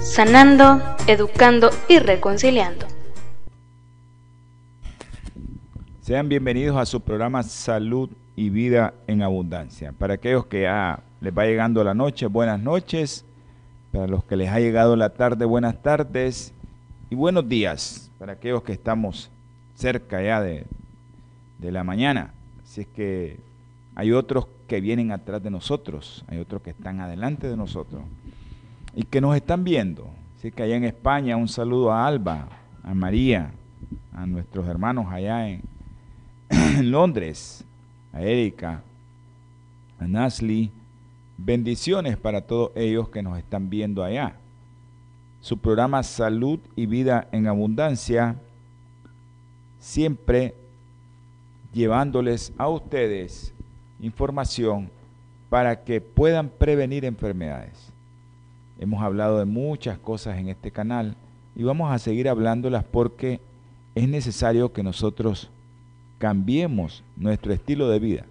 sanando, educando y reconciliando. Sean bienvenidos a su programa Salud y Vida en Abundancia. Para aquellos que ya les va llegando la noche, buenas noches. Para los que les ha llegado la tarde, buenas tardes y buenos días. Para aquellos que estamos cerca ya de, de la mañana. Así es que hay otros que vienen atrás de nosotros, hay otros que están adelante de nosotros y que nos están viendo. Así que allá en España un saludo a Alba, a María, a nuestros hermanos allá en, Londres, a Erika, a Nasli. Bendiciones para todos ellos que nos están viendo allá. Su programa Salud y Vida en Abundancia, siempre llevándoles a ustedes información para que puedan prevenir enfermedades. Hemos hablado de muchas cosas en este canal y vamos a seguir hablándolas porque es necesario que nosotros cambiemos nuestro estilo de vida.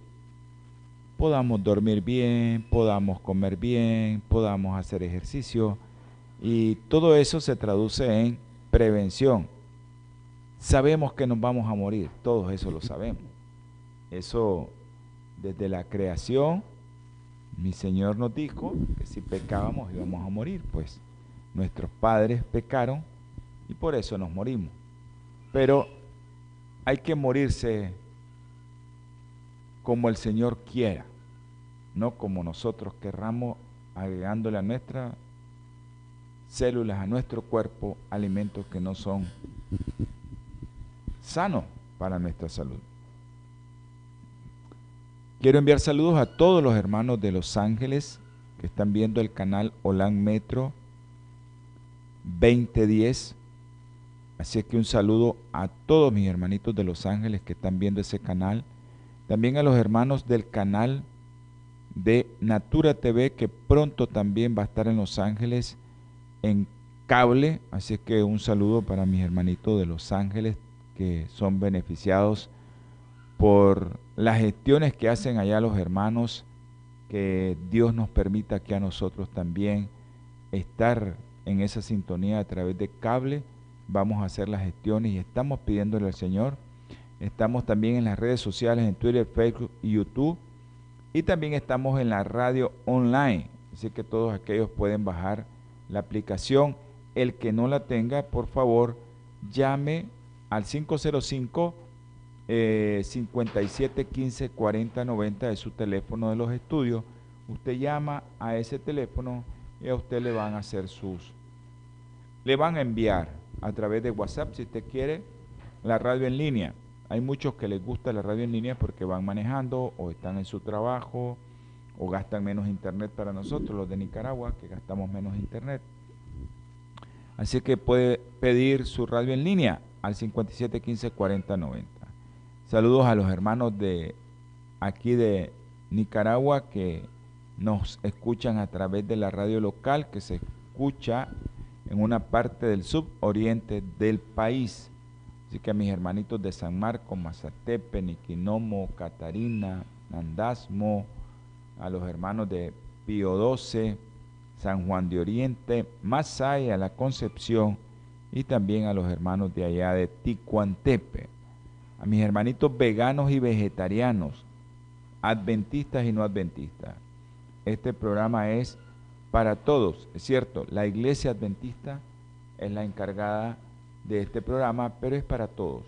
Podamos dormir bien, podamos comer bien, podamos hacer ejercicio y todo eso se traduce en prevención. Sabemos que nos vamos a morir, todos eso lo sabemos. Eso desde la creación, mi Señor nos dijo que si pecábamos íbamos a morir, pues nuestros padres pecaron y por eso nos morimos. Pero hay que morirse como el Señor quiera, no como nosotros querramos, agregándole a nuestras células, a nuestro cuerpo, alimentos que no son sanos para nuestra salud. Quiero enviar saludos a todos los hermanos de Los Ángeles que están viendo el canal Holan Metro 2010. Así que un saludo a todos mis hermanitos de Los Ángeles que están viendo ese canal. También a los hermanos del canal de Natura TV que pronto también va a estar en Los Ángeles en cable. Así que un saludo para mis hermanitos de Los Ángeles que son beneficiados por las gestiones que hacen allá los hermanos, que Dios nos permita que a nosotros también estar en esa sintonía a través de cable, vamos a hacer las gestiones y estamos pidiéndole al Señor. Estamos también en las redes sociales, en Twitter, Facebook y YouTube. Y también estamos en la radio online. Así que todos aquellos pueden bajar la aplicación. El que no la tenga, por favor, llame al 505 eh, 57 15 40 90 de su teléfono de los estudios. Usted llama a ese teléfono y a usted le van a hacer sus, le van a enviar a través de WhatsApp si usted quiere la radio en línea. Hay muchos que les gusta la radio en línea porque van manejando o están en su trabajo o gastan menos internet para nosotros, los de Nicaragua, que gastamos menos internet. Así que puede pedir su radio en línea al 57 15 40 90. Saludos a los hermanos de aquí de Nicaragua que nos escuchan a través de la radio local que se escucha en una parte del suboriente del país. Así que a mis hermanitos de San Marcos, Mazatepe, Niquinomo, Catarina, Nandasmo, a los hermanos de Pío 12, San Juan de Oriente, Masaya, La Concepción y también a los hermanos de allá de Ticuantepe a mis hermanitos veganos y vegetarianos, adventistas y no adventistas. Este programa es para todos, es cierto, la iglesia adventista es la encargada de este programa, pero es para todos.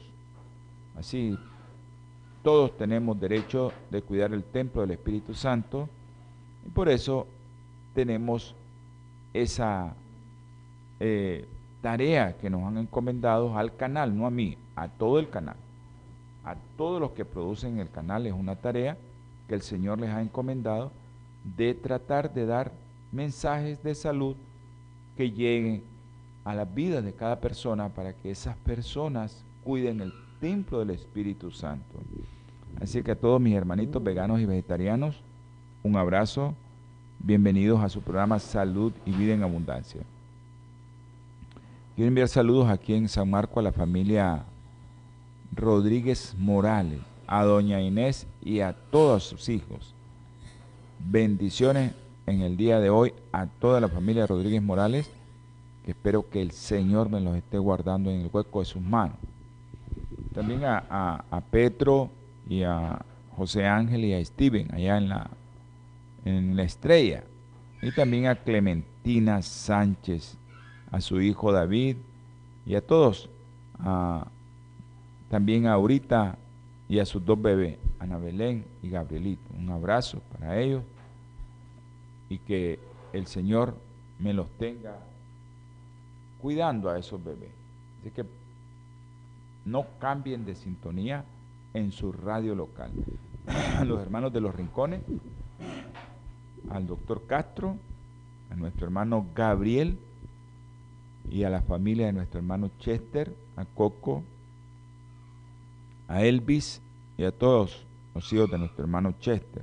Así, todos tenemos derecho de cuidar el templo del Espíritu Santo y por eso tenemos esa eh, tarea que nos han encomendado al canal, no a mí, a todo el canal a todos los que producen el canal es una tarea que el Señor les ha encomendado de tratar de dar mensajes de salud que lleguen a la vida de cada persona para que esas personas cuiden el templo del Espíritu Santo. Así que a todos mis hermanitos veganos y vegetarianos, un abrazo, bienvenidos a su programa Salud y Vida en Abundancia. Quiero enviar saludos aquí en San Marco a la familia Rodríguez Morales, a doña Inés y a todos sus hijos. Bendiciones en el día de hoy a toda la familia Rodríguez Morales, que espero que el Señor me los esté guardando en el hueco de sus manos. También a, a, Petro y a José Ángel y a Steven allá en la, en la estrella. Y también a Clementina Sánchez, a su hijo David y a todos. También a Aurita y a sus dos bebés, Ana Belén y Gabrielito. Un abrazo para ellos y que el Señor me los tenga cuidando a esos bebés. Así que no cambien de sintonía en su radio local. A los hermanos de los rincones, al doctor Castro, a nuestro hermano Gabriel y a la familia de nuestro hermano Chester, a Coco, a Elvis y a todos los hijos de nuestro hermano Chester.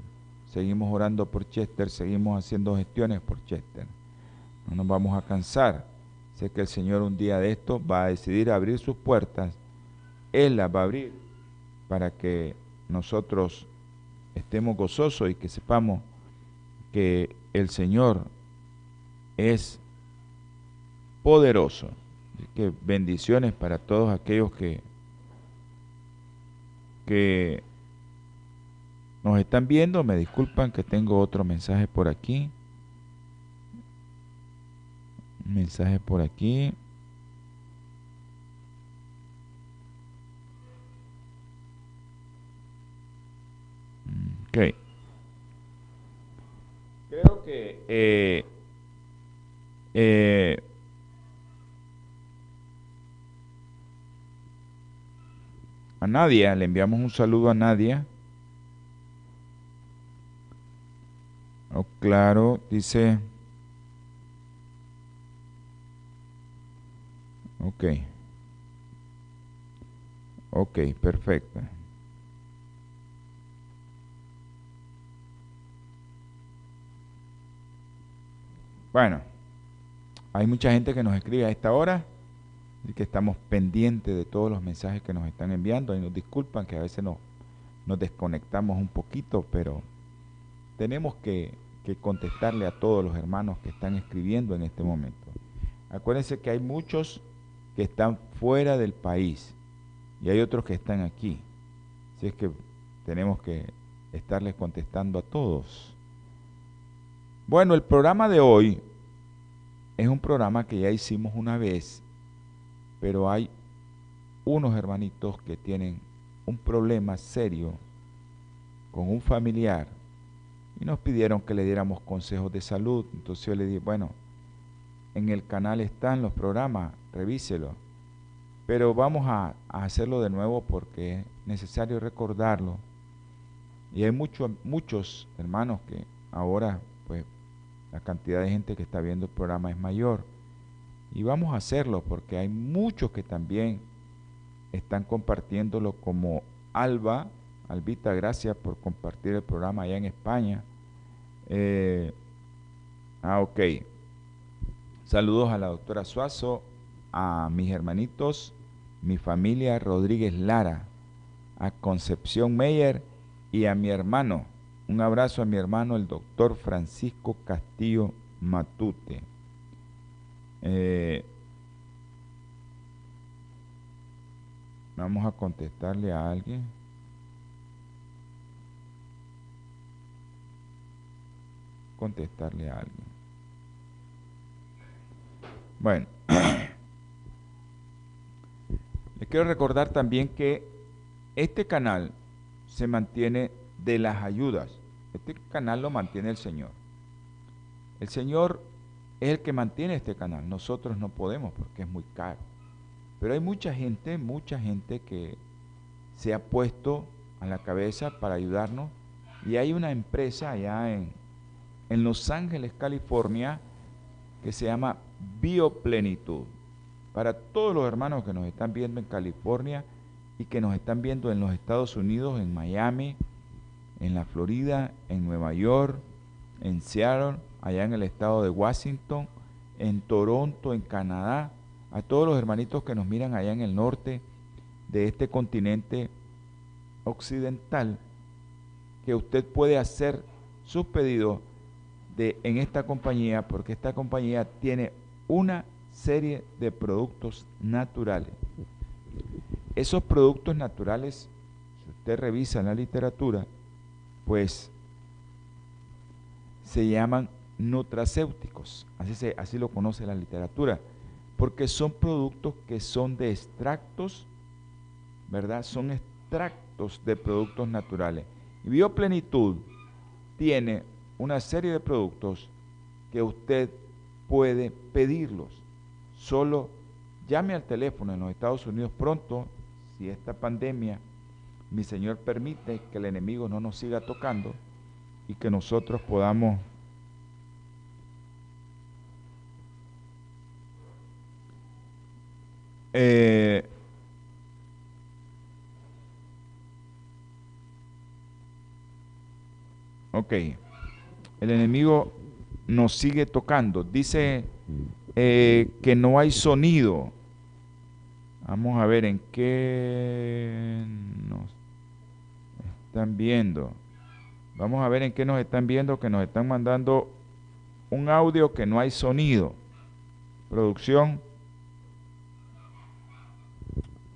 Seguimos orando por Chester, seguimos haciendo gestiones por Chester. No nos vamos a cansar. Sé que el Señor un día de esto va a decidir abrir sus puertas. Él las va a abrir para que nosotros estemos gozosos y que sepamos que el Señor es poderoso. que bendiciones para todos aquellos que, que nos están viendo. Me disculpan que tengo otro mensaje por aquí. mensaje por aquí. Creo que eh, eh, a Nadia, le enviamos un saludo a Nadia. Oh, claro, dice. Ok. Ok, perfecto. Bueno, hay mucha gente que nos escribe a esta hora y que estamos pendientes de todos los mensajes que nos están enviando y nos disculpan que a veces nos, nos desconectamos un poquito, pero tenemos que, contestarle a todos los hermanos que están escribiendo en este momento. Acuérdense que hay muchos que están fuera del país y hay otros que están aquí. Así es que tenemos que estarles contestando a todos. Bueno, el programa de hoy es un programa que ya hicimos una vez, pero hay unos hermanitos que tienen un problema serio con un familiar y nos pidieron que le diéramos consejos de salud. Entonces yo le dije, bueno, en el canal están los programas, revíselo. Pero vamos a, hacerlo de nuevo porque es necesario recordarlo. Y hay muchos muchos hermanos que ahora, pues, la cantidad de gente que está viendo el programa es mayor. Y vamos a hacerlo porque hay muchos que también están compartiéndolo como Alba, Albita, gracias por compartir el programa allá en España. Eh, ah, ok. Saludos a la doctora Suazo, a mis hermanitos, mi familia Rodríguez Lara, a Concepción Meyer y a mi hermano. Un abrazo a mi hermano, el doctor Francisco Castillo Matute. Eh, vamos a contestarle a alguien. Contestarle a alguien. Bueno, les quiero recordar también que este canal se mantiene de las ayudas. Este canal lo mantiene el Señor. El Señor es el que mantiene este canal. Nosotros no podemos porque es muy caro. Pero hay mucha gente, mucha gente que se ha puesto a la cabeza para ayudarnos. Y hay una empresa allá en, en Los Ángeles, California, que se llama Bioplenitud. Para todos los hermanos que nos están viendo en California y que nos están viendo en los Estados Unidos, en Miami, en la Florida, en Nueva York, en Seattle, allá en el estado de Washington, en Toronto, en Canadá, a todos los hermanitos que nos miran allá en el norte de este continente occidental, que usted puede hacer sus pedidos de, en esta compañía, porque esta compañía tiene una serie de productos naturales. Esos productos naturales, si usted revisa en la literatura, pues se llaman nutracéuticos, así, se, así lo conoce la literatura, porque son productos que son de extractos, ¿verdad? Son extractos de productos naturales. Y Bioplenitud tiene una serie de productos que usted puede pedirlos. Solo llame al teléfono en los Estados Unidos pronto, si esta pandemia, mi Señor permite que el enemigo no nos siga tocando y que nosotros podamos eh, el enemigo nos sigue tocando. Dice eh, que no hay sonido. Vamos a ver en qué nos están viendo. Vamos a ver en qué nos están viendo, que nos están mandando un audio que no hay sonido. Producción.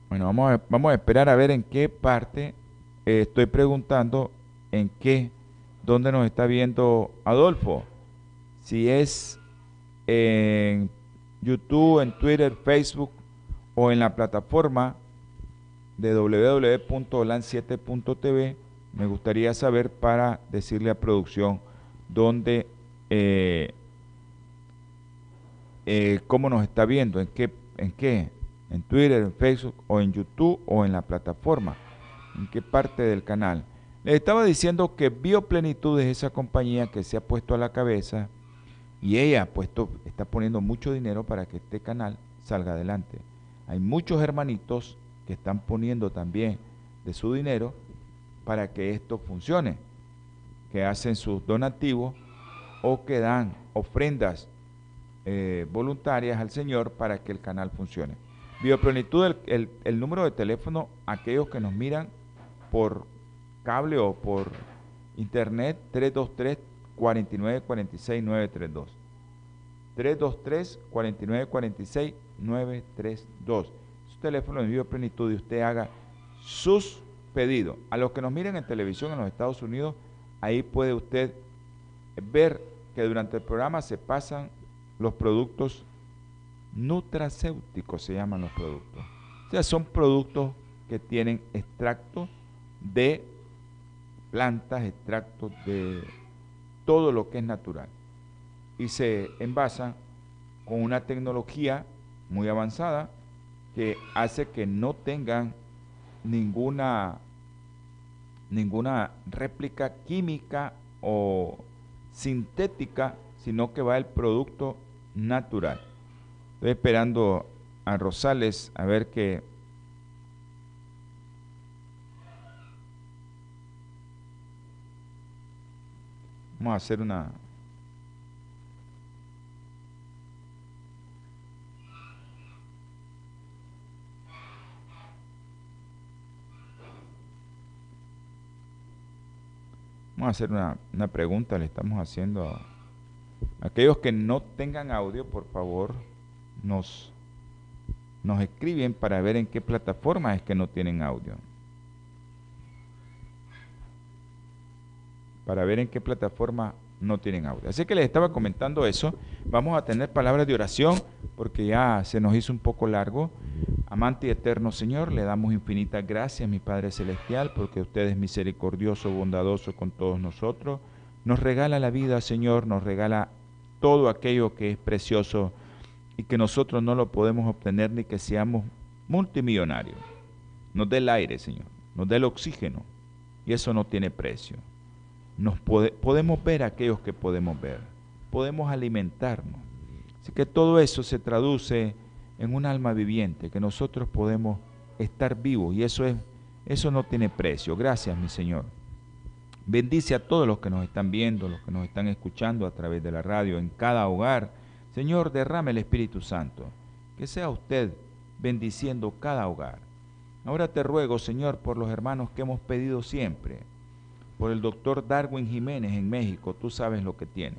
Bueno, vamos a, vamos a esperar a ver en qué parte eh, estoy preguntando en qué ¿Dónde nos está viendo Adolfo? Si es en YouTube, en Twitter, Facebook o en la plataforma de www.lan7.tv, me gustaría saber para decirle a producción dónde, eh, eh, cómo nos está viendo, en qué, en qué, en Twitter, en Facebook o en YouTube o en la plataforma, en qué parte del canal. Les estaba diciendo que Bioplenitud es esa compañía que se ha puesto a la cabeza y ella ha puesto, está poniendo mucho dinero para que este canal salga adelante. Hay muchos hermanitos que están poniendo también de su dinero para que esto funcione, que hacen sus donativos o que dan ofrendas eh, voluntarias al Señor para que el canal funcione. Bioplenitud, el, el número de teléfono, aquellos que nos miran por cable o por internet 323 49 46 932. 323 49 46 932. Su teléfono de Vivo Plenitud y usted haga sus pedidos. A los que nos miren en televisión en los Estados Unidos, ahí puede usted ver que durante el programa se pasan los productos nutracéuticos, se llaman los productos. O sea, son productos que tienen extracto de plantas, extractos de todo lo que es natural. Y se envasan con una tecnología muy avanzada que hace que no tengan ninguna, ninguna réplica química o sintética, sino que va el producto natural. Estoy esperando a Rosales a ver qué Vamos a hacer una... Vamos a hacer una, una pregunta, le estamos haciendo a aquellos que no tengan audio, por favor, nos, nos escriben para ver en qué plataforma es que no tienen audio. para ver en qué plataforma no tienen audio. Así que les estaba comentando eso. Vamos a tener palabras de oración porque ya se nos hizo un poco largo. Amante y eterno Señor, le damos infinitas gracias, mi Padre Celestial, porque usted es misericordioso, bondadoso con todos nosotros. Nos regala la vida, Señor, nos regala todo aquello que es precioso y que nosotros no lo podemos obtener ni que seamos multimillonarios. Nos dé el aire, Señor, nos dé el oxígeno y eso no tiene precio nos podemos ver aquellos que podemos ver, podemos alimentarnos. Así que todo eso se traduce en un alma viviente, que nosotros podemos estar vivos y eso es eso no tiene precio. Gracias, mi Señor. Bendice a todos los que nos están viendo, los que nos están escuchando a través de la radio, en cada hogar. Señor, derrame el Espíritu Santo. Que sea usted bendiciendo cada hogar. Ahora te ruego, Señor, por los hermanos que hemos pedido siempre. Por el doctor Darwin Jiménez en México, tú sabes lo que tiene.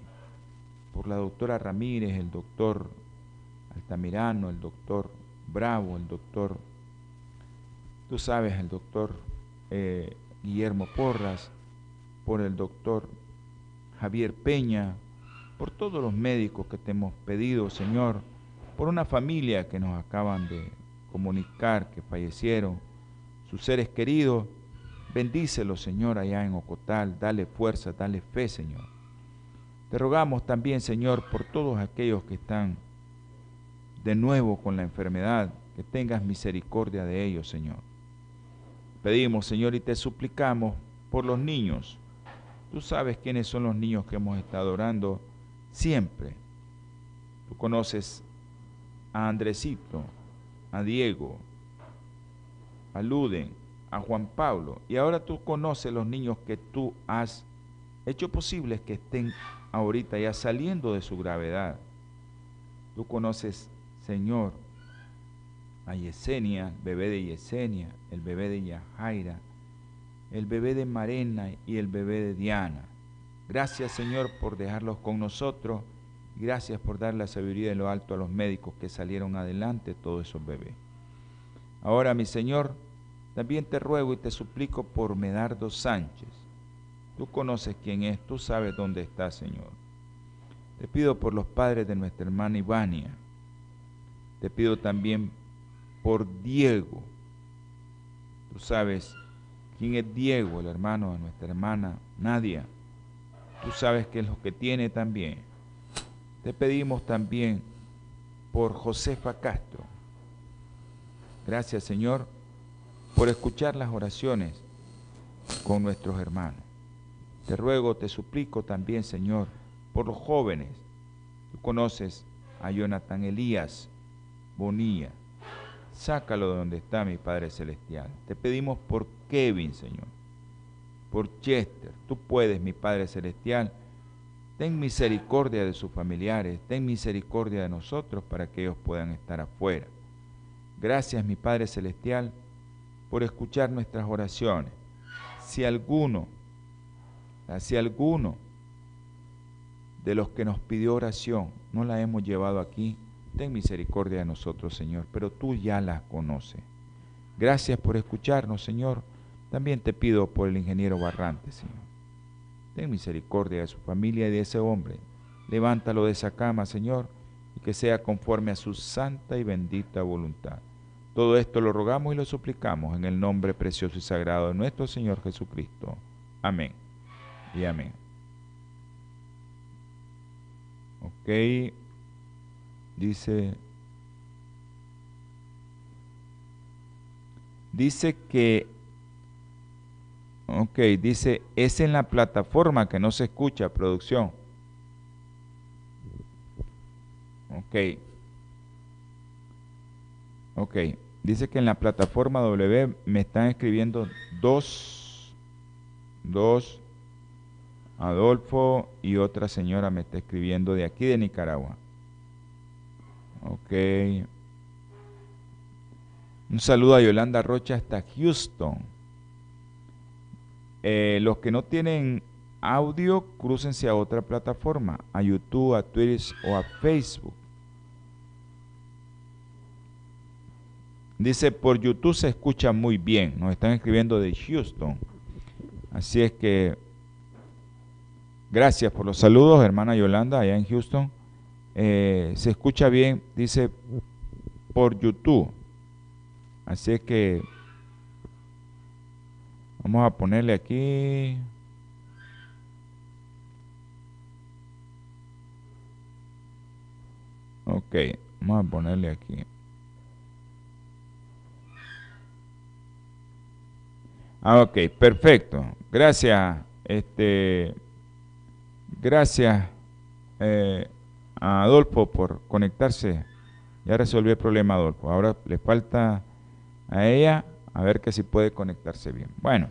Por la doctora Ramírez, el doctor Altamirano, el doctor Bravo, el doctor Tú sabes, el doctor eh, Guillermo Porras, por el doctor Javier Peña, por todos los médicos que te hemos pedido, Señor, por una familia que nos acaban de comunicar que fallecieron, sus seres queridos, bendícelos, Señor, allá en Ocotal, dale fuerza, dale fe, Señor. Te rogamos también, Señor, por todos aquellos que están de nuevo con la enfermedad, que tengas misericordia de ellos, Señor. Pedimos, Señor, y te suplicamos por los niños. Tú sabes quiénes son los niños que hemos estado orando siempre. Tú conoces a Andresito, a Diego, a Luden, a Juan Pablo, y ahora tú conoces los niños que tú has hecho posibles que estén ahorita ya saliendo de su gravedad. Tú conoces, Señor, a Yesenia, bebé de Yesenia, el bebé de Yajaira, el bebé de Marena y el bebé de Diana. Gracias Señor por dejarlos con nosotros. Gracias por dar la sabiduría de lo alto a los médicos que salieron adelante todos esos bebés. Ahora, mi Señor, también te ruego y te suplico por Medardo Sánchez. Tú conoces quién es, tú sabes dónde está, Señor. Te pido por los padres de nuestra hermana Ivania. Te pido también por Diego. Tú sabes quién es Diego, el hermano de nuestra hermana Nadia. Tú sabes qué es lo que tiene también. Te pedimos también por Josefa Castro. Gracias Señor por escuchar las oraciones con nuestros hermanos. Te ruego, te suplico también Señor por los jóvenes. Tú conoces a Jonathan Elías Bonilla Sácalo de donde está mi Padre Celestial. Te pedimos por Kevin, Señor. Por Chester. Tú puedes, mi Padre Celestial. Ten misericordia de sus familiares. Ten misericordia de nosotros para que ellos puedan estar afuera. Gracias, mi Padre Celestial, por escuchar nuestras oraciones. Si alguno, si alguno de los que nos pidió oración no la hemos llevado aquí, Ten misericordia de nosotros, Señor, pero tú ya las conoces. Gracias por escucharnos, Señor. También te pido por el ingeniero Barrante, Señor. Ten misericordia de su familia y de ese hombre. Levántalo de esa cama, Señor, y que sea conforme a su santa y bendita voluntad. Todo esto lo rogamos y lo suplicamos en el nombre precioso y sagrado de nuestro Señor Jesucristo. Amén y amén. Ok. Dice, dice que, ok, dice, es en la plataforma que no se escucha producción. Ok. Ok. Dice que en la plataforma W me están escribiendo dos, dos, Adolfo y otra señora me está escribiendo de aquí de Nicaragua. Ok. Un saludo a Yolanda Rocha hasta Houston. Eh, los que no tienen audio, crúcense a otra plataforma, a YouTube, a Twitter o a Facebook. Dice, por YouTube se escucha muy bien. Nos están escribiendo de Houston. Así es que, gracias por los saludos, hermana Yolanda, allá en Houston. Eh, se escucha bien, dice por YouTube. Así es que vamos a ponerle aquí. Ok, vamos a ponerle aquí. Ah, ok, perfecto. Gracias. Este, gracias. Eh, a Adolfo por conectarse. Ya resolvió el problema Adolfo. Ahora le falta a ella a ver que si puede conectarse bien. Bueno,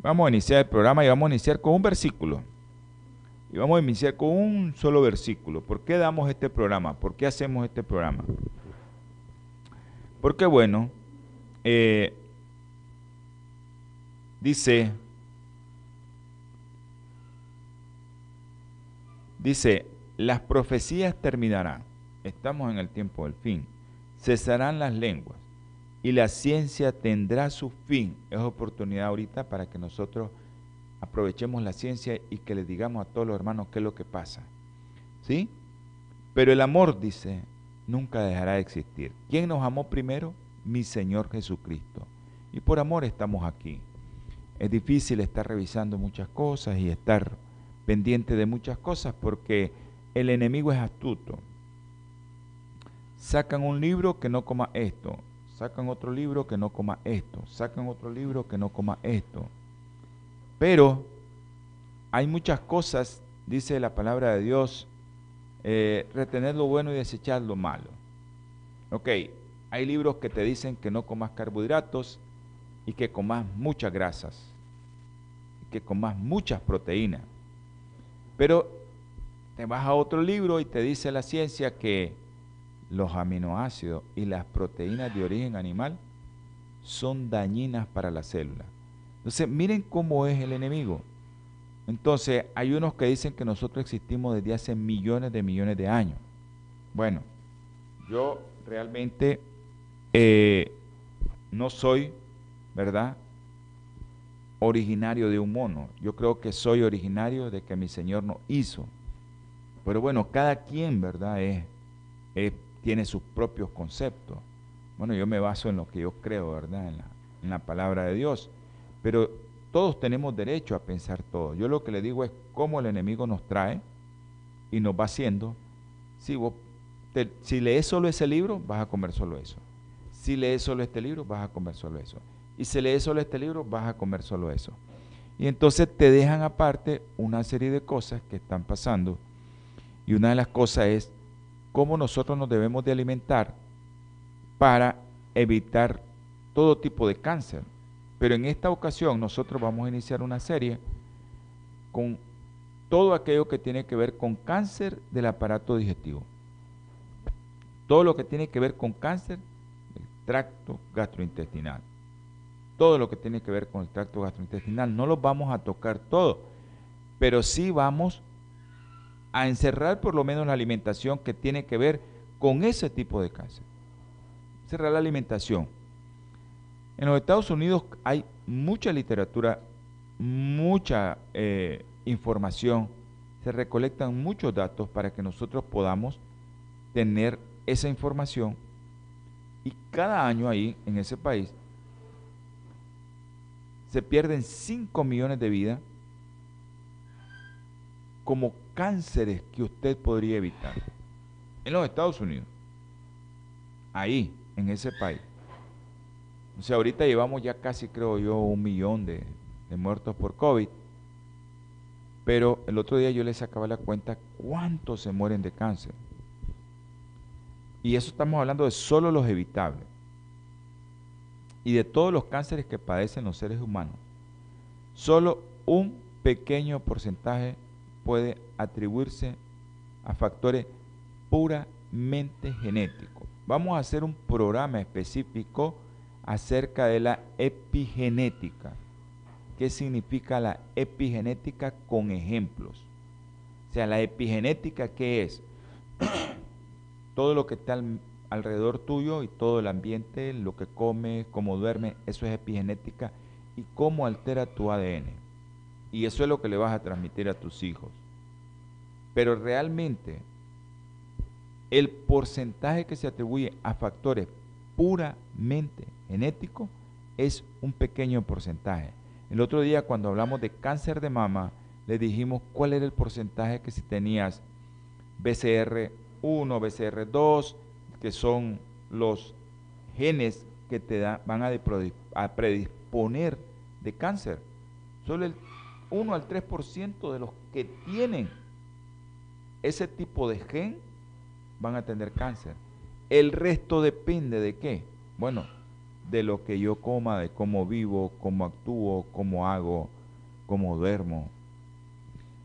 vamos a iniciar el programa y vamos a iniciar con un versículo. Y vamos a iniciar con un solo versículo. ¿Por qué damos este programa? ¿Por qué hacemos este programa? Porque bueno, eh, dice, dice, las profecías terminarán. Estamos en el tiempo del fin. Cesarán las lenguas y la ciencia tendrá su fin. Es oportunidad ahorita para que nosotros aprovechemos la ciencia y que le digamos a todos los hermanos qué es lo que pasa. ¿Sí? Pero el amor, dice, nunca dejará de existir. ¿Quién nos amó primero? Mi Señor Jesucristo. Y por amor estamos aquí. Es difícil estar revisando muchas cosas y estar pendiente de muchas cosas porque el enemigo es astuto. Sacan un libro que no coma esto, sacan otro libro que no coma esto, sacan otro libro que no coma esto. Pero hay muchas cosas, dice la palabra de Dios, eh, retener lo bueno y desechar lo malo. Ok, hay libros que te dicen que no comas carbohidratos y que comas muchas grasas, y que comas muchas proteínas. Pero te vas a otro libro y te dice la ciencia que los aminoácidos y las proteínas de origen animal son dañinas para la célula. Entonces, miren cómo es el enemigo. Entonces, hay unos que dicen que nosotros existimos desde hace millones de millones de años. Bueno, yo realmente eh, no soy, ¿verdad? Originario de un mono. Yo creo que soy originario de que mi Señor nos hizo. Pero bueno, cada quien, ¿verdad? Es, tiene sus propios conceptos. Bueno, yo me baso en lo que yo creo, ¿verdad? En la, palabra de Dios. Pero todos tenemos derecho a pensar todo. Yo lo que le digo es cómo el enemigo nos trae y nos va haciendo. Si, vos si lees solo ese libro, vas a comer solo eso. Si lees solo este libro, vas a comer solo eso. Y si lees solo este libro, vas a comer solo eso. Y entonces te dejan aparte una serie de cosas que están pasando y una de las cosas es cómo nosotros nos debemos de alimentar para evitar todo tipo de cáncer. Pero en esta ocasión nosotros vamos a iniciar una serie con todo aquello que tiene que ver con cáncer del aparato digestivo. Todo lo que tiene que ver con cáncer del tracto gastrointestinal. Todo lo que tiene que ver con el tracto gastrointestinal. No lo vamos a tocar todo, pero sí vamos a encerrar por lo menos la alimentación que tiene que ver con ese tipo de cáncer. Cerrar la alimentación. En los Estados Unidos hay mucha literatura, mucha eh, información, se recolectan muchos datos para que nosotros podamos tener esa información y cada año ahí en ese país se pierden 5 millones de vidas como cánceres que usted podría evitar. En los Estados Unidos. Ahí, en ese país. O sea, ahorita llevamos ya casi, creo yo, un millón de, muertos por COVID. Pero el otro día yo les sacaba la cuenta cuántos se mueren de cáncer. Y eso estamos hablando de solo los evitables. Y de todos los cánceres que padecen los seres humanos, solo un pequeño porcentaje puede atribuirse a factores puramente genéticos. Vamos a hacer un programa específico acerca de la epigenética. ¿Qué significa la epigenética con ejemplos? O sea, la epigenética, ¿qué es? todo lo que está alrededor tuyo y todo el ambiente, lo que comes, cómo duermes, eso es epigenética y cómo altera tu ADN. Y eso es lo que le vas a transmitir a tus hijos. Pero realmente el porcentaje que se atribuye a factores puramente genéticos es un pequeño porcentaje. El otro día cuando hablamos de cáncer de mama, le dijimos cuál era el porcentaje que si tenías BCR1, BCR2, que son los genes que te van a predisponer de cáncer. Solo el 1 al 3% de los que tienen ese tipo de gen van a tener cáncer. El resto depende de qué? Bueno, de lo que yo coma, de cómo vivo, cómo actúo, cómo hago, cómo duermo.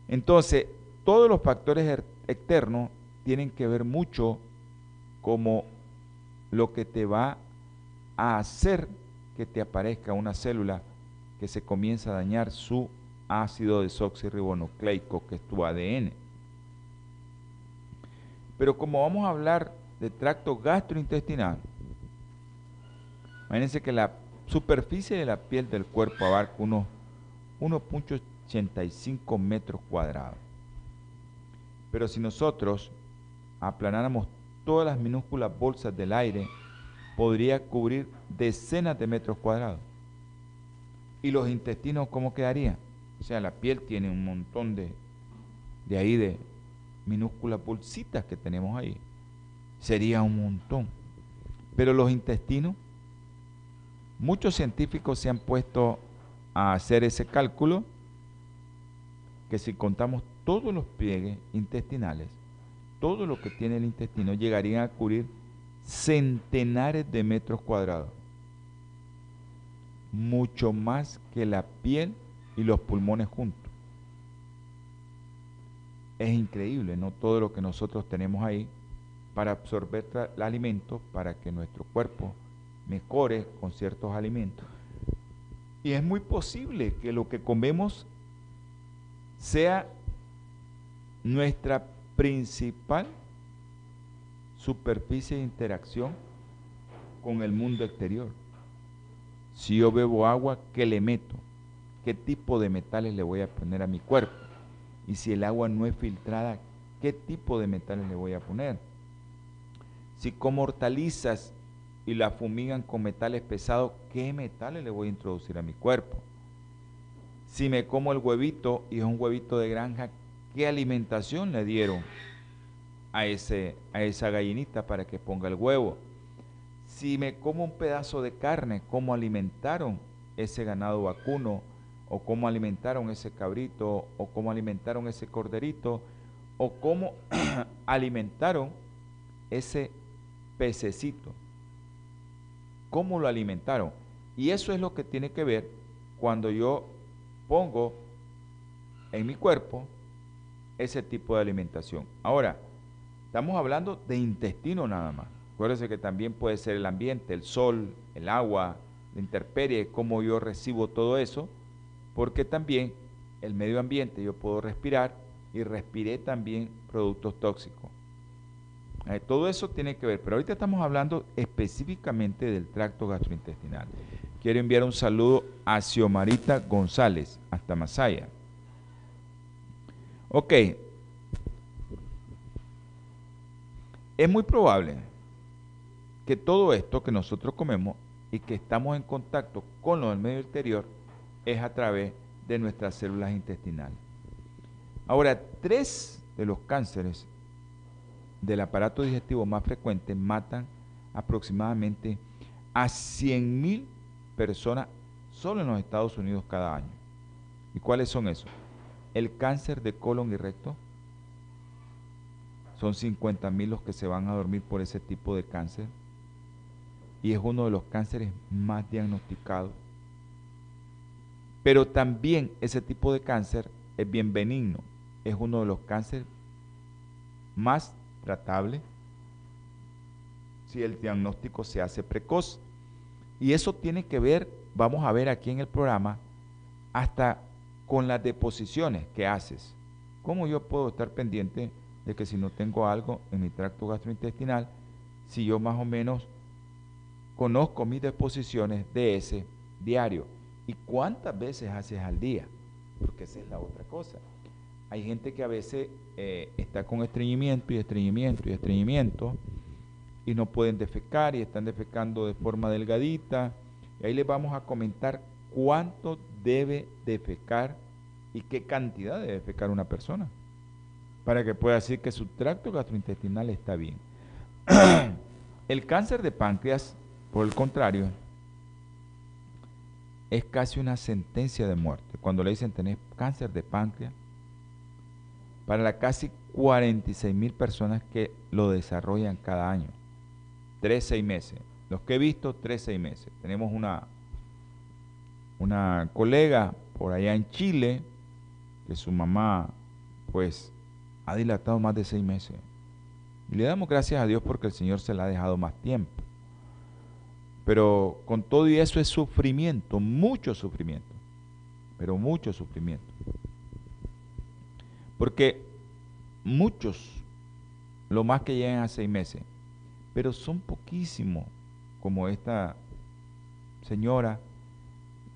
Entonces, todos los factores er, externos tienen que ver mucho como lo que te va a hacer que te aparezca una célula que se comienza a dañar su ácido desoxirribonucleico, que es tu ADN. Pero como vamos a hablar de tracto gastrointestinal, imagínense que la superficie de la piel del cuerpo abarca unos 1.85 metros cuadrados. Pero si nosotros aplanáramos todas las minúsculas bolsas del aire, podría cubrir decenas de metros cuadrados. ¿Y los intestinos cómo quedarían? O sea, la piel tiene un montón de, de ahí de minúsculas bolsitas que tenemos ahí. Sería un montón. Pero los intestinos, muchos científicos se han puesto a hacer ese cálculo que si contamos todos los pliegues intestinales, todo lo que tiene el intestino, llegarían a cubrir centenares de metros cuadrados. Mucho más que la piel y los pulmones juntos. Es increíble, ¿no? Todo lo que nosotros tenemos ahí para absorber el alimento, para que nuestro cuerpo mejore con ciertos alimentos. Y es muy posible que lo que comemos sea nuestra principal superficie de interacción con el mundo exterior. Si yo bebo agua, ¿qué le meto? ¿Qué tipo de metales le voy a poner a mi cuerpo? Y si el agua no es filtrada, ¿qué tipo de metales le voy a poner? Si como hortalizas y la fumigan con metales pesados, ¿qué metales le voy a introducir a mi cuerpo? Si me como el huevito y es un huevito de granja, ¿qué alimentación le dieron a, ese, a esa gallinita para que ponga el huevo? Si me como un pedazo de carne, ¿cómo alimentaron ese ganado vacuno? ¿O cómo alimentaron ese cabrito? ¿O cómo alimentaron ese corderito? ¿O cómo alimentaron ese pececito? ¿Cómo lo alimentaron? Y eso es lo que tiene que ver cuando yo pongo en mi cuerpo ese tipo de alimentación. Ahora, estamos hablando de intestino nada más. Acuérdense que también puede ser el ambiente, el sol, el agua, la intemperie, cómo yo recibo todo eso, porque también el medio ambiente yo puedo respirar y respiré también productos tóxicos. Eh, todo eso tiene que ver, pero ahorita estamos hablando específicamente del tracto gastrointestinal. Quiero enviar un saludo a Xiomarita González, hasta Masaya. Ok. Es muy probable que todo esto que nosotros comemos y que estamos en contacto con lo del medio exterior es a través de nuestras células intestinales. Ahora, tres de los cánceres del aparato digestivo más frecuentes matan aproximadamente a 100.000 personas solo en los Estados Unidos cada año. ¿Y cuáles son esos? El cáncer de colon y recto. Son 50.000 los que se van a dormir por ese tipo de cáncer. Y es uno de los cánceres más diagnosticados. Pero también ese tipo de cáncer es bien benigno. Es uno de los cánceres más tratable si el diagnóstico se hace precoz. Y eso tiene que ver, vamos a ver aquí en el programa, hasta con las deposiciones que haces. ¿Cómo yo puedo estar pendiente de que si no tengo algo en mi tracto gastrointestinal, si yo más o menos conozco mis deposiciones de ese diario? ¿Y cuántas veces haces al día? Porque esa es la otra cosa. Hay gente que a veces eh, está con estreñimiento y estreñimiento y estreñimiento y no pueden defecar y están defecando de forma delgadita. Y ahí les vamos a comentar cuánto debe defecar y qué cantidad debe defecar una persona para que pueda decir que su tracto gastrointestinal está bien. el cáncer de páncreas, por el contrario, es casi una sentencia de muerte. Cuando le dicen tener cáncer de páncreas, para la casi 46 mil personas que lo desarrollan cada año. Tres, seis meses. Los que he visto, tres, seis meses. Tenemos una, una colega por allá en Chile que su mamá, pues, ha dilatado más de seis meses. Y le damos gracias a Dios porque el Señor se la ha dejado más tiempo. Pero con todo y eso es sufrimiento, mucho sufrimiento, pero mucho sufrimiento. Porque muchos, lo más que llegan a seis meses, pero son poquísimos, como esta señora,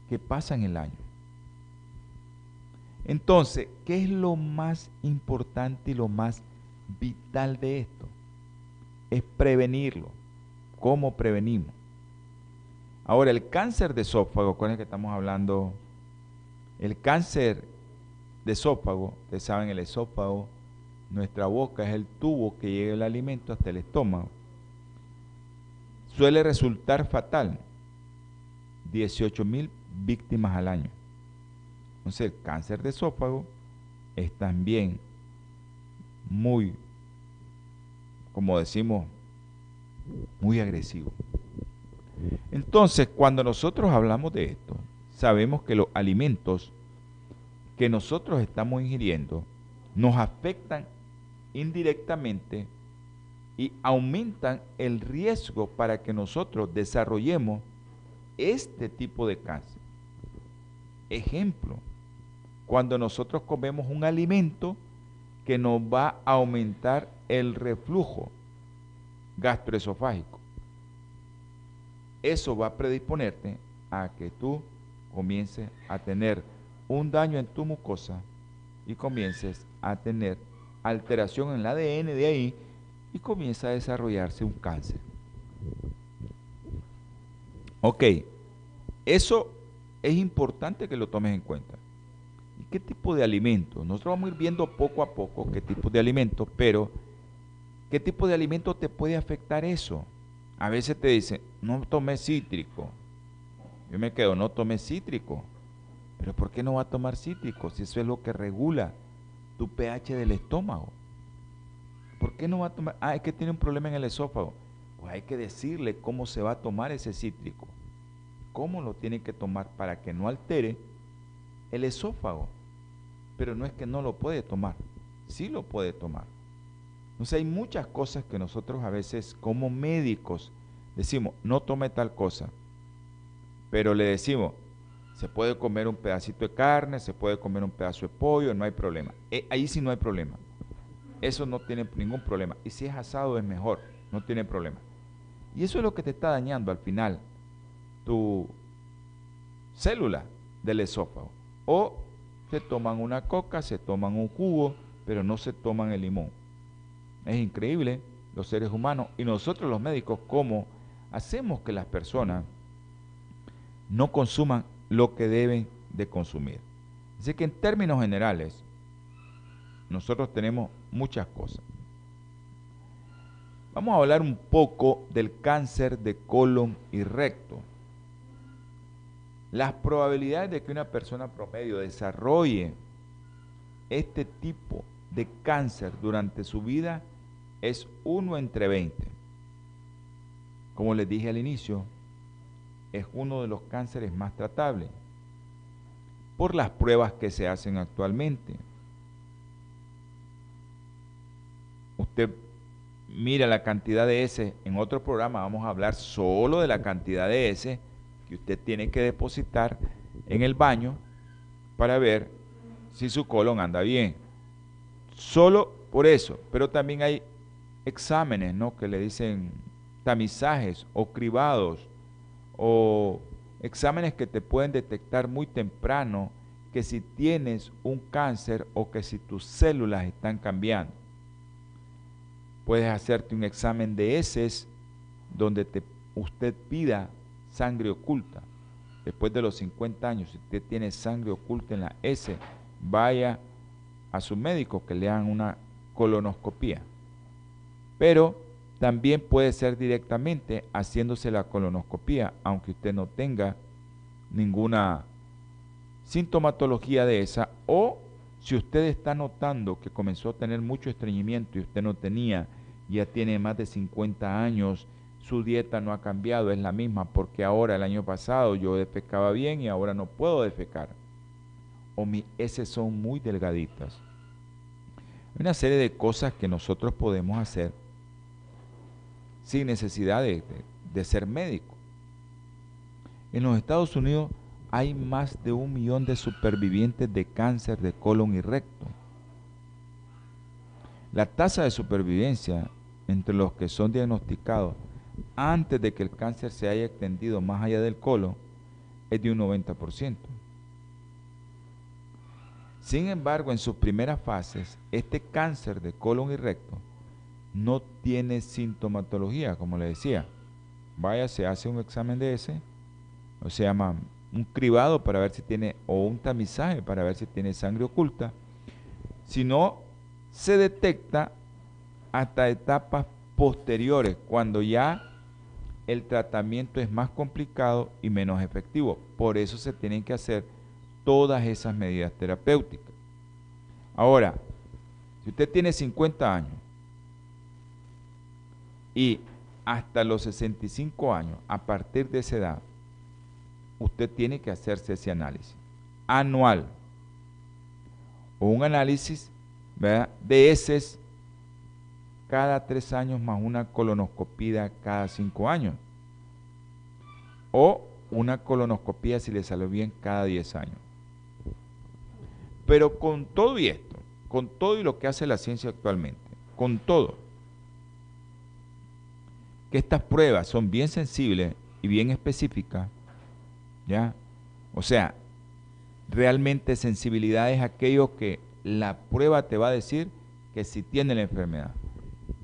que pasan el año. Entonces, ¿qué es lo más importante y lo más vital de esto? Es prevenirlo. ¿Cómo prevenimos? Ahora, el cáncer de esófago, con el que estamos hablando, el cáncer de esófago, ustedes saben, el esófago, nuestra boca es el tubo que llega el alimento hasta el estómago, suele resultar fatal. 18 mil víctimas al año. Entonces, el cáncer de esófago es también muy, como decimos, muy agresivo. Entonces, cuando nosotros hablamos de esto, sabemos que los alimentos que nosotros estamos ingiriendo nos afectan indirectamente y aumentan el riesgo para que nosotros desarrollemos este tipo de cáncer. Ejemplo, cuando nosotros comemos un alimento que nos va a aumentar el reflujo gastroesofágico eso va a predisponerte a que tú comiences a tener un daño en tu mucosa y comiences a tener alteración en el ADN de ahí y comienza a desarrollarse un cáncer. Ok, eso es importante que lo tomes en cuenta. ¿Y qué tipo de alimentos? Nosotros vamos a ir viendo poco a poco qué tipo de alimentos, pero ¿qué tipo de alimento te puede afectar eso? A veces te dicen, no tome cítrico. Yo me quedo, no tome cítrico. Pero ¿por qué no va a tomar cítrico si eso es lo que regula tu pH del estómago? ¿Por qué no va a tomar? Ah, es que tiene un problema en el esófago. Pues hay que decirle cómo se va a tomar ese cítrico. Cómo lo tiene que tomar para que no altere el esófago. Pero no es que no lo puede tomar. Sí lo puede tomar. Entonces hay muchas cosas que nosotros a veces como médicos decimos, no tome tal cosa, pero le decimos, se puede comer un pedacito de carne, se puede comer un pedazo de pollo, no hay problema. Eh, ahí sí no hay problema. Eso no tiene ningún problema. Y si es asado es mejor, no tiene problema. Y eso es lo que te está dañando al final, tu célula del esófago. O se toman una coca, se toman un jugo, pero no se toman el limón. Es increíble los seres humanos y nosotros los médicos cómo hacemos que las personas no consuman lo que deben de consumir. Así que en términos generales, nosotros tenemos muchas cosas. Vamos a hablar un poco del cáncer de colon y recto. Las probabilidades de que una persona promedio desarrolle este tipo de cáncer durante su vida es uno entre 20. Como les dije al inicio, es uno de los cánceres más tratables por las pruebas que se hacen actualmente. Usted mira la cantidad de S, en otro programa vamos a hablar solo de la cantidad de S usted tiene que depositar en el baño para ver si su colon anda bien. Solo por eso, pero también hay exámenes, ¿no? Que le dicen tamizajes o cribados o exámenes que te pueden detectar muy temprano que si tienes un cáncer o que si tus células están cambiando. Puedes hacerte un examen de heces donde te, usted pida sangre oculta. Después de los 50 años, si usted tiene sangre oculta en la S, vaya a su médico que le hagan una colonoscopía pero también puede ser directamente haciéndose la colonoscopía, aunque usted no tenga ninguna sintomatología de esa, o Si usted está notando que comenzó a tener mucho estreñimiento y usted no tenía, ya tiene más de 50 años, su dieta no ha cambiado, es la misma, porque ahora el año pasado yo defecaba bien y ahora no puedo defecar. O mis heces son muy delgaditas. Hay una serie de cosas que nosotros podemos hacer sin necesidad de, de ser médico. En los Estados Unidos hay más de un millón de supervivientes de cáncer de colon y recto. La tasa de supervivencia entre los que son diagnosticados antes de que el cáncer se haya extendido más allá del colon es de un 90%. Sin embargo, en sus primeras fases, este cáncer de colon y recto no tiene sintomatología, como le decía. Vaya, se hace un examen de ese, o se llama un cribado para ver si tiene, o un tamizaje para ver si tiene sangre oculta. Si no, se detecta hasta etapas posteriores, cuando ya el tratamiento es más complicado y menos efectivo. Por eso se tienen que hacer todas esas medidas terapéuticas. Ahora, si usted tiene 50 años y hasta los 65 años, a partir de esa edad, usted tiene que hacerse ese análisis anual o un análisis de heces cada tres años más una colonoscopía cada cinco años o una colonoscopía si le salió bien cada diez años. Pero con todo y esto, con todo y lo que hace la ciencia actualmente, con todo, que estas pruebas son bien sensibles y bien específicas, ¿Ya? O sea, realmente sensibilidad es aquello que la prueba te va a decir que si tiene la enfermedad.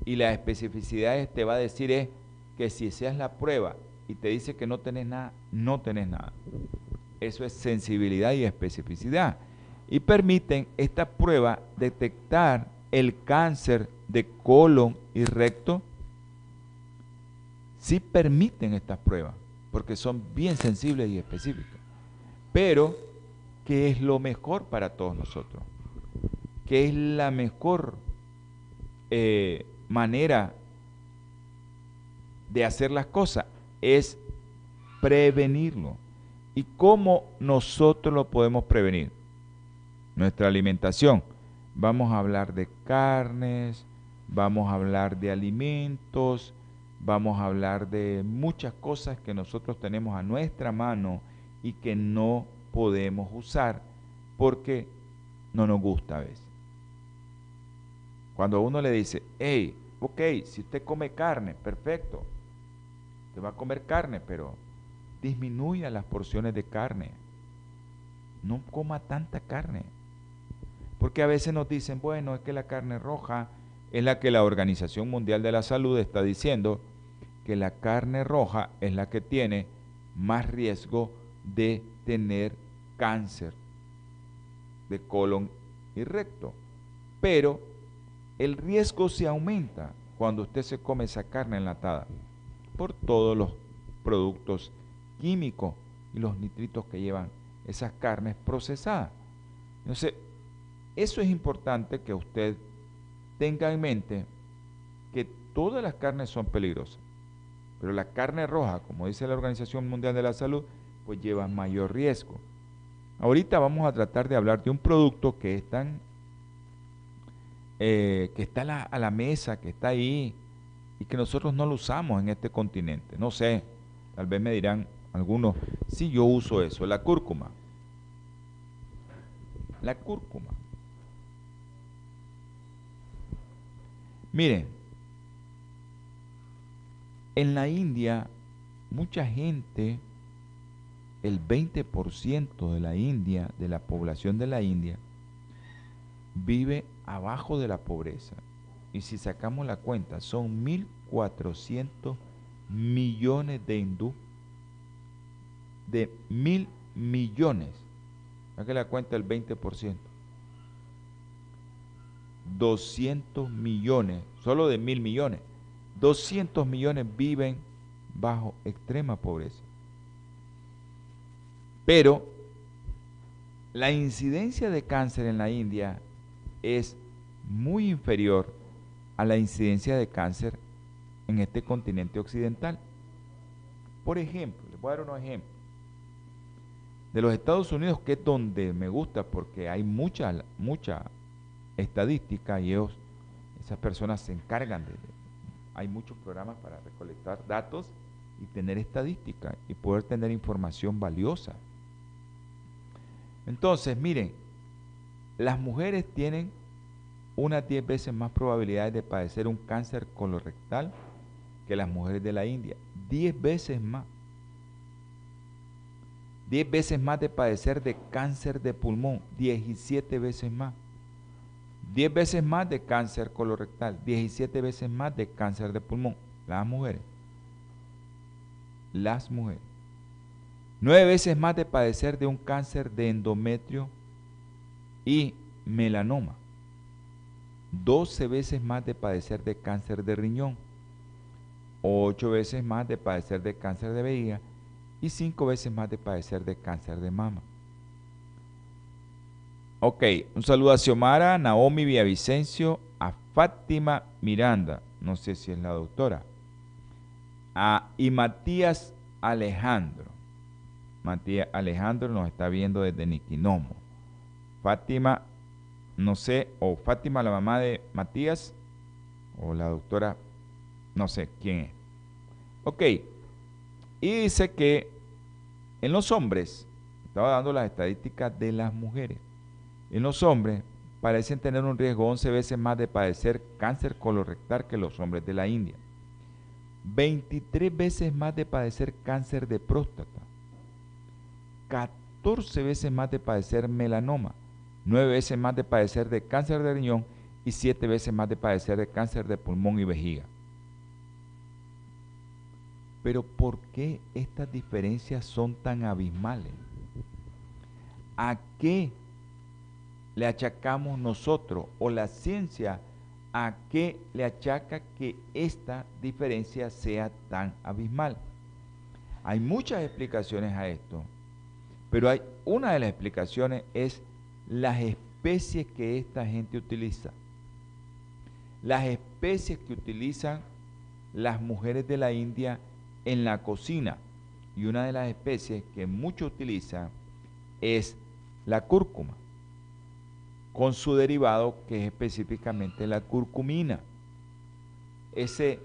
Y la especificidad te va a decir es que si seas la prueba y te dice que no tenés nada, no tenés nada. Eso es sensibilidad y especificidad. Y permiten esta prueba detectar el cáncer de colon y recto. Sí permiten estas pruebas porque son bien sensibles y específicas. Pero, ¿qué es lo mejor para todos nosotros? ¿Qué es la mejor eh, manera de hacer las cosas? Es prevenirlo. ¿Y cómo nosotros lo podemos prevenir? Nuestra alimentación. Vamos a hablar de carnes, vamos a hablar de alimentos, vamos a hablar de muchas cosas que nosotros tenemos a nuestra mano y que no podemos usar porque no nos gusta a veces. Cuando uno le dice, hey, ok, si usted come carne, perfecto, te va a comer carne, pero disminuya las porciones de carne. No coma tanta carne. Porque a veces nos dicen, bueno, es que la carne roja es la que la Organización Mundial de la Salud está diciendo que la carne roja es la que tiene más riesgo de tener cáncer de colon y recto. Pero el riesgo se aumenta cuando usted se come esa carne enlatada por todos los productos químicos y los nitritos que llevan esas carnes procesadas. Entonces, eso es importante que usted tenga en mente que todas las carnes son peligrosas. Pero la carne roja, como dice la Organización Mundial de la Salud, pues lleva mayor riesgo. Ahorita vamos a tratar de hablar de un producto que, están, eh, que está a la, mesa, que está ahí y que nosotros no lo usamos en este continente. No sé, tal vez me dirán algunos, sí yo uso eso, la cúrcuma. La cúrcuma. Miren, en la India, mucha gente, el 20% de la India, de la población de la India, vive abajo de la pobreza. Y si sacamos la cuenta, son 1.400 millones de hindú, de mil millones. Saque la cuenta el 20%. 200 millones, solo de mil millones. 200 millones viven bajo extrema pobreza. Pero la incidencia de cáncer en la India es muy inferior a la incidencia de cáncer en este continente occidental. Por ejemplo, les voy a dar unos ejemplos. De los Estados Unidos, que es donde me gusta porque hay mucha, estadística y esas personas se encargan de, hay muchos programas para recolectar datos y tener estadística y poder tener información valiosa. Entonces, miren, las mujeres tienen unas 10 veces más probabilidades de padecer un cáncer colorectal que las mujeres de la India. 10 veces más. 10 veces más de padecer de cáncer de pulmón. 17 veces más. 10 veces más de cáncer colorectal. 17 veces más de cáncer de pulmón. Las mujeres. Las mujeres. 9 veces más de padecer de un cáncer de endometrio y melanoma. 12 veces más de padecer de cáncer de riñón, 8 veces más de padecer de cáncer de vejiga y 5 veces más de padecer de cáncer de mama. Ok, un saludo a Xiomara, Naomi Villavicencio, a Fátima Miranda, no sé si es la doctora, a, y Matías Alejandro. Matías Alejandro nos está viendo desde Niquinomo. Fátima no sé, o Fátima, la mamá de Matías, o la doctora, no sé quién es. Ok, y dice que en los hombres, estaba dando las estadísticas de las mujeres, en los hombres parecen tener un riesgo 11 veces más de padecer cáncer colorectal que los hombres de la India. 23 veces más de padecer cáncer de próstata. 14 veces más de padecer melanoma nueve veces más de padecer de cáncer de riñón y siete veces más de padecer de cáncer de pulmón y vejiga. Pero ¿por qué estas diferencias son tan abismales? ¿A qué le achacamos nosotros o la ciencia a qué le achaca que esta diferencia sea tan abismal? Hay muchas explicaciones a esto, pero hay una de las explicaciones es las especies que esta gente utiliza. Las especies que utilizan las mujeres de la India en la cocina. Y una de las especies que muchos utilizan es la cúrcuma, con su derivado que es específicamente la curcumina. Ese,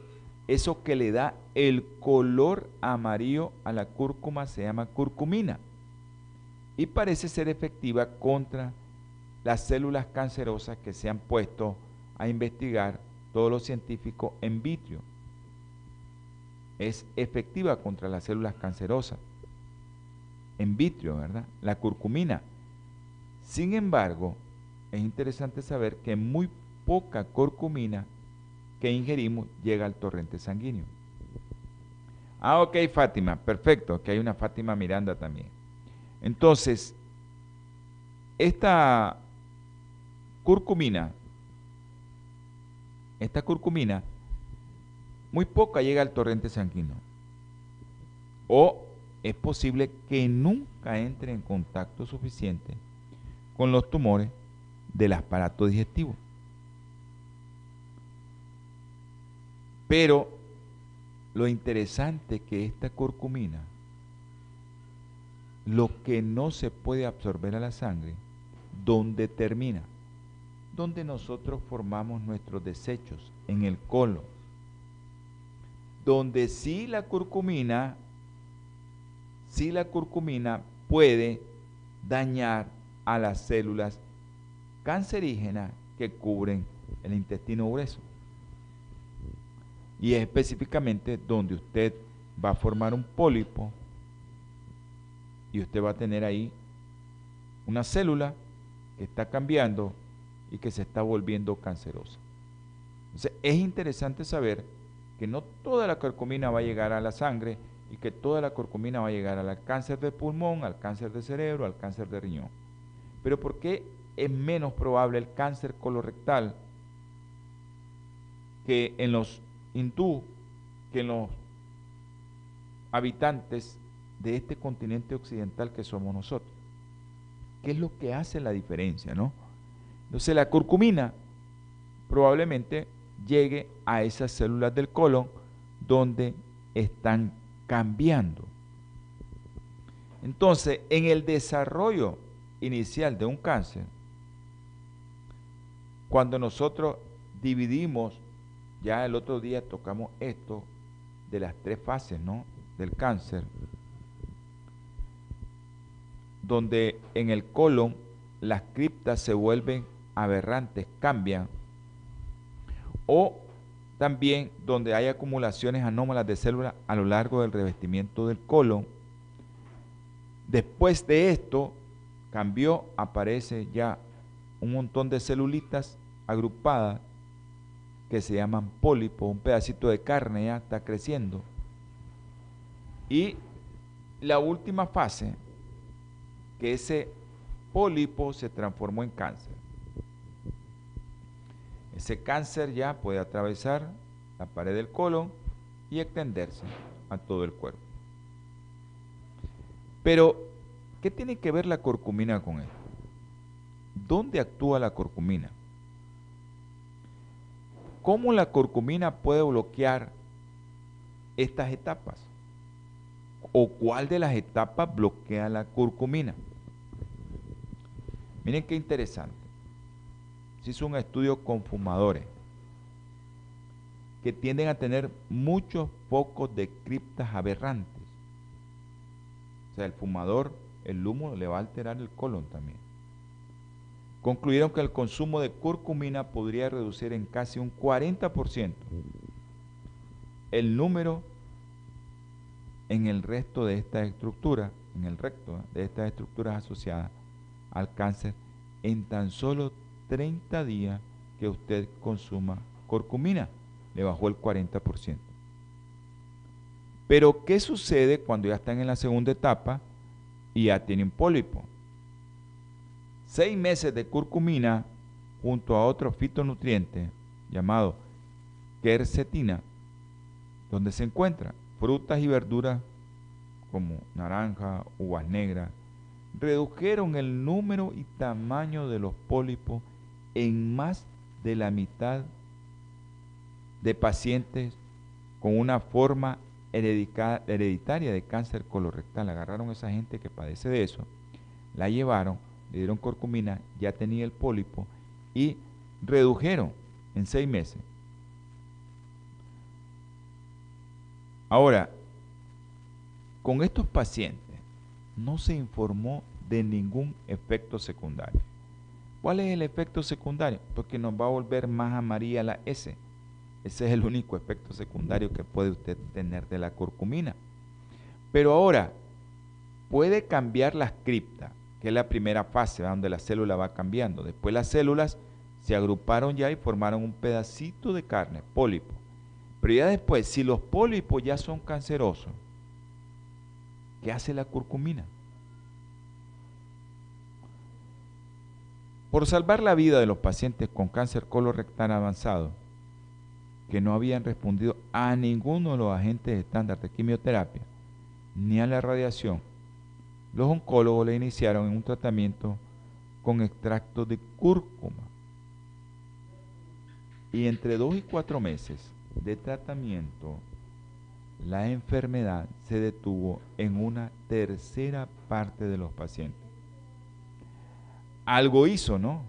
eso que le da el color amarillo a la cúrcuma se llama curcumina y parece ser efectiva contra las células cancerosas que se han puesto a investigar todos los científicos en vitrio. Es efectiva contra las células cancerosas. En vitrio, ¿verdad? La curcumina. Sin embargo, es interesante saber que muy poca curcumina que ingerimos llega al torrente sanguíneo. Ah, ok, Fátima, perfecto, que hay una Fátima Miranda también. Entonces, esta curcumina, esta curcumina, muy poca llega al torrente sanguíneo. O es posible que nunca entre en contacto suficiente con los tumores del aparato digestivo. Pero lo interesante que esta curcumina lo que no se puede absorber a la sangre, ¿dónde termina? Donde nosotros formamos nuestros desechos, en el colon. Donde sí la curcumina, sí la curcumina puede dañar a las células cancerígenas que cubren el intestino grueso. Y es específicamente donde usted va a formar un pólipo y usted va a tener ahí una célula que está cambiando y que se está volviendo cancerosa. Entonces es interesante saber que no toda la curcumina va a llegar a la sangre y que toda la curcumina va a llegar al cáncer de pulmón, al cáncer de cerebro, al cáncer de riñón. Pero ¿por qué es menos probable el cáncer colorectal que en los hindú, que en los habitantes de este continente occidental que somos nosotros. qué es lo que hace la diferencia, ¿no? Entonces la curcumina probablemente llegue a esas células del colon donde están cambiando. Entonces, en el desarrollo inicial de un cáncer, cuando nosotros dividimos, ya el otro día tocamos esto de las tres fases ¿no? del cáncer, donde en el colon las criptas se vuelven aberrantes, cambian, o también donde hay acumulaciones anómalas de células a lo largo del revestimiento del colon. Después de esto, cambió, aparece ya un montón de celulitas agrupadas que se llaman pólipos, un pedacito de carne ya está creciendo. Y la última fase, que ese pólipo se transformó en cáncer. Ese cáncer ya puede atravesar la pared del colon y extenderse a todo el cuerpo. Pero, ¿qué tiene que ver la curcumina con esto? ¿Dónde actúa la curcumina? ¿Cómo la curcumina puede bloquear estas etapas? ¿O cuál de las etapas bloquea la curcumina? Miren qué interesante. Se hizo un estudio con fumadores que tienden a tener muchos focos de criptas aberrantes. O sea, el fumador, el humo le va a alterar el colon también. Concluyeron que el consumo de curcumina podría reducir en casi un 40% el número en el resto de estas estructuras, en el recto de estas estructuras asociadas al cáncer en tan solo 30 días que usted consuma curcumina. Le bajó el 40%. Pero, ¿qué sucede cuando ya están en la segunda etapa y ya tienen pólipo? Seis meses de curcumina junto a otro fitonutriente llamado quercetina, donde se encuentran frutas y verduras como naranja, uvas negras, redujeron el número y tamaño de los pólipos en más de la mitad de pacientes con una forma hereditaria de cáncer colorectal. Agarraron a esa gente que padece de eso, la llevaron, le dieron corcumina, ya tenía el pólipo y redujeron en seis meses. Ahora, con estos pacientes, no se informó de ningún efecto secundario. ¿Cuál es el efecto secundario? Porque nos va a volver más amarilla la S. Ese es el único efecto secundario que puede usted tener de la curcumina. Pero ahora, puede cambiar la cripta, que es la primera fase donde la célula va cambiando. Después las células se agruparon ya y formaron un pedacito de carne, pólipo. Pero ya después, si los pólipos ya son cancerosos, ¿Qué hace la curcumina? Por salvar la vida de los pacientes con cáncer colorectal avanzado, que no habían respondido a ninguno de los agentes estándar de quimioterapia, ni a la radiación, los oncólogos le iniciaron un tratamiento con extracto de cúrcuma. Y entre dos y cuatro meses de tratamiento, la enfermedad se detuvo en una tercera parte de los pacientes. Algo hizo, ¿no?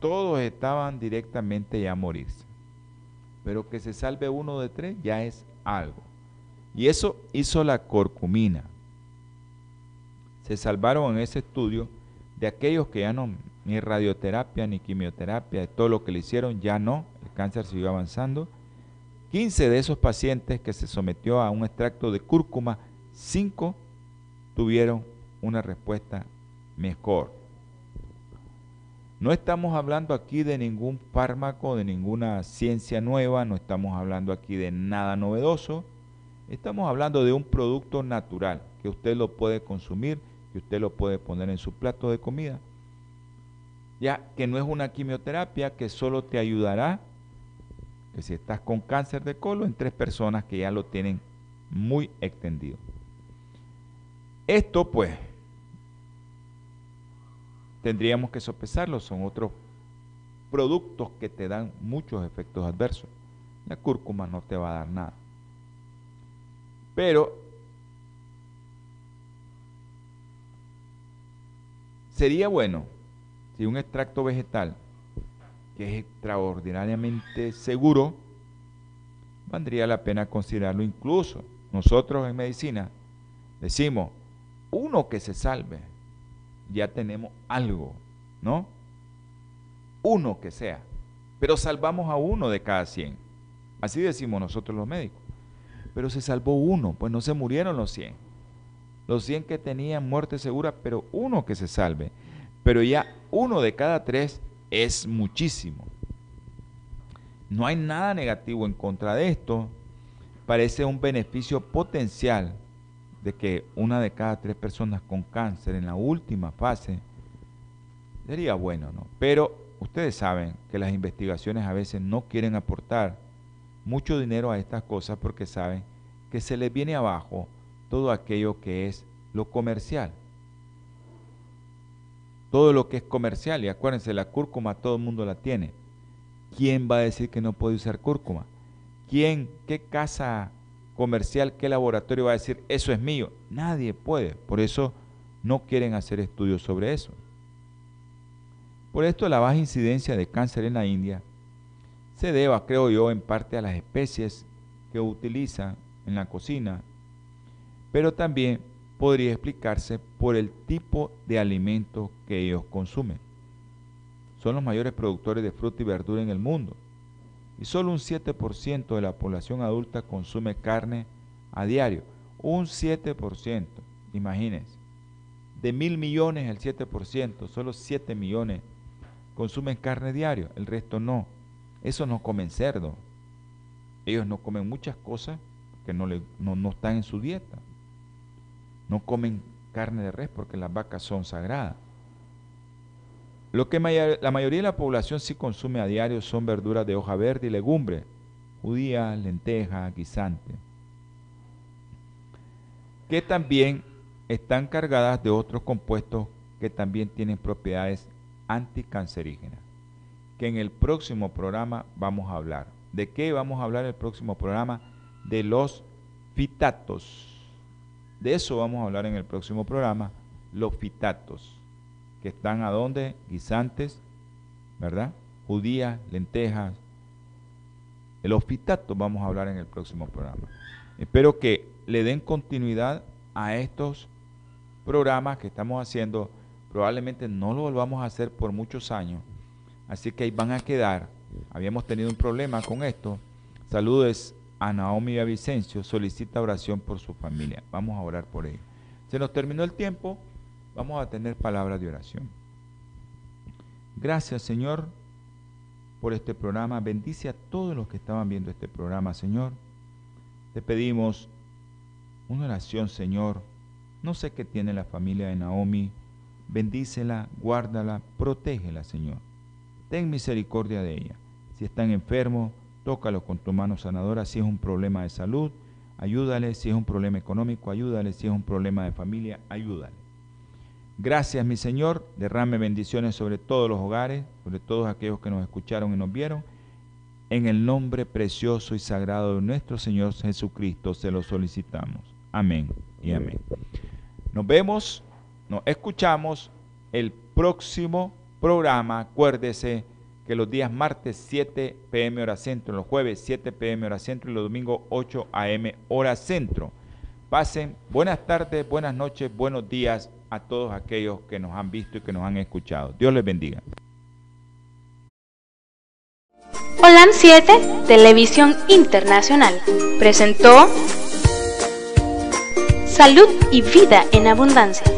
Todos estaban directamente ya a morirse. Pero que se salve uno de tres ya es algo. Y eso hizo la corcumina. Se salvaron en ese estudio de aquellos que ya no, ni radioterapia, ni quimioterapia, de todo lo que le hicieron, ya no, el cáncer siguió avanzando 15 de esos pacientes que se sometió a un extracto de cúrcuma, 5 tuvieron una respuesta mejor. No estamos hablando aquí de ningún fármaco, de ninguna ciencia nueva, no estamos hablando aquí de nada novedoso, estamos hablando de un producto natural que usted lo puede consumir, que usted lo puede poner en su plato de comida. Ya que no es una quimioterapia que solo te ayudará que si estás con cáncer de colon, en tres personas que ya lo tienen muy extendido. Esto pues tendríamos que sopesarlo, son otros productos que te dan muchos efectos adversos. La cúrcuma no te va a dar nada. Pero sería bueno si un extracto vegetal que es extraordinariamente seguro, valdría la pena considerarlo incluso. Nosotros en medicina decimos, uno que se salve, ya tenemos algo, ¿no? Uno que sea, pero salvamos a uno de cada 100. Así decimos nosotros los médicos. Pero se salvó uno, pues no se murieron los 100. Los 100 que tenían muerte segura, pero uno que se salve. Pero ya uno de cada tres es muchísimo. No hay nada negativo en contra de esto. Parece un beneficio potencial de que una de cada tres personas con cáncer en la última fase sería bueno, ¿no? Pero ustedes saben que las investigaciones a veces no quieren aportar mucho dinero a estas cosas porque saben que se les viene abajo todo aquello que es lo comercial todo lo que es comercial. Y acuérdense, la cúrcuma todo el mundo la tiene. ¿Quién va a decir que no puede usar cúrcuma? ¿Quién, qué casa comercial, qué laboratorio va a decir eso es mío? Nadie puede. Por eso no quieren hacer estudios sobre eso. Por esto la baja incidencia de cáncer en la India se deba, creo yo, en parte a las especies que utilizan en la cocina, pero también podría explicarse por el tipo de alimento que ellos consumen. Son los mayores productores de fruta y verdura en el mundo y solo un 7% de la población adulta consume carne a diario. Un 7%, imagínense. De mil millones el 7%, solo 7 millones consumen carne diario, el resto no. Eso no comen cerdo. Ellos no comen muchas cosas que no están en su dieta. No comen carne de res porque las vacas son sagradas. Lo que la mayoría de la población sí consume a diario son verduras de hoja verde y legumbre, judías, lentejas, guisante, que también están cargadas de otros compuestos que también tienen propiedades anticancerígenas, que en el próximo programa vamos a hablar. ¿De qué vamos a hablar en el próximo programa? De los fitatos. De eso vamos a hablar en el próximo programa, los fitatos, que están a donde, guisantes, ¿verdad? Judías, lentejas. Los fitatos vamos a hablar en el próximo programa. Espero que le den continuidad a estos programas que estamos haciendo. Probablemente no lo volvamos a hacer por muchos años. Así que ahí van a quedar. Habíamos tenido un problema con esto. Saludos a Naomi Vicencio solicita oración por su familia. Vamos a orar por ella. Se nos terminó el tiempo, vamos a tener palabras de oración. Gracias Señor por este programa. Bendice a todos los que estaban viendo este programa, Señor. Te pedimos una oración, Señor. No sé qué tiene la familia de Naomi. Bendícela, guárdala, protégela, Señor. Ten misericordia de ella. Si están enfermos, tócalo con tu mano sanadora. Si es un problema de salud, ayúdale. Si es un problema económico, ayúdale. Si es un problema de familia, ayúdale. Gracias, mi Señor. Derrame bendiciones sobre todos los hogares, sobre todos aquellos que nos escucharon y nos vieron. En el nombre precioso y sagrado de nuestro Señor Jesucristo se lo solicitamos. Amén y amén. Nos vemos, nos escuchamos el próximo programa. Acuérdese que los días martes 7 pm hora centro, los jueves 7 pm hora centro y los domingos 8 am hora centro. Pasen buenas tardes, buenas noches, buenos días a todos aquellos que nos han visto y que nos han escuchado. Dios les bendiga. Holan 7, Televisión Internacional, presentó Salud y Vida en Abundancia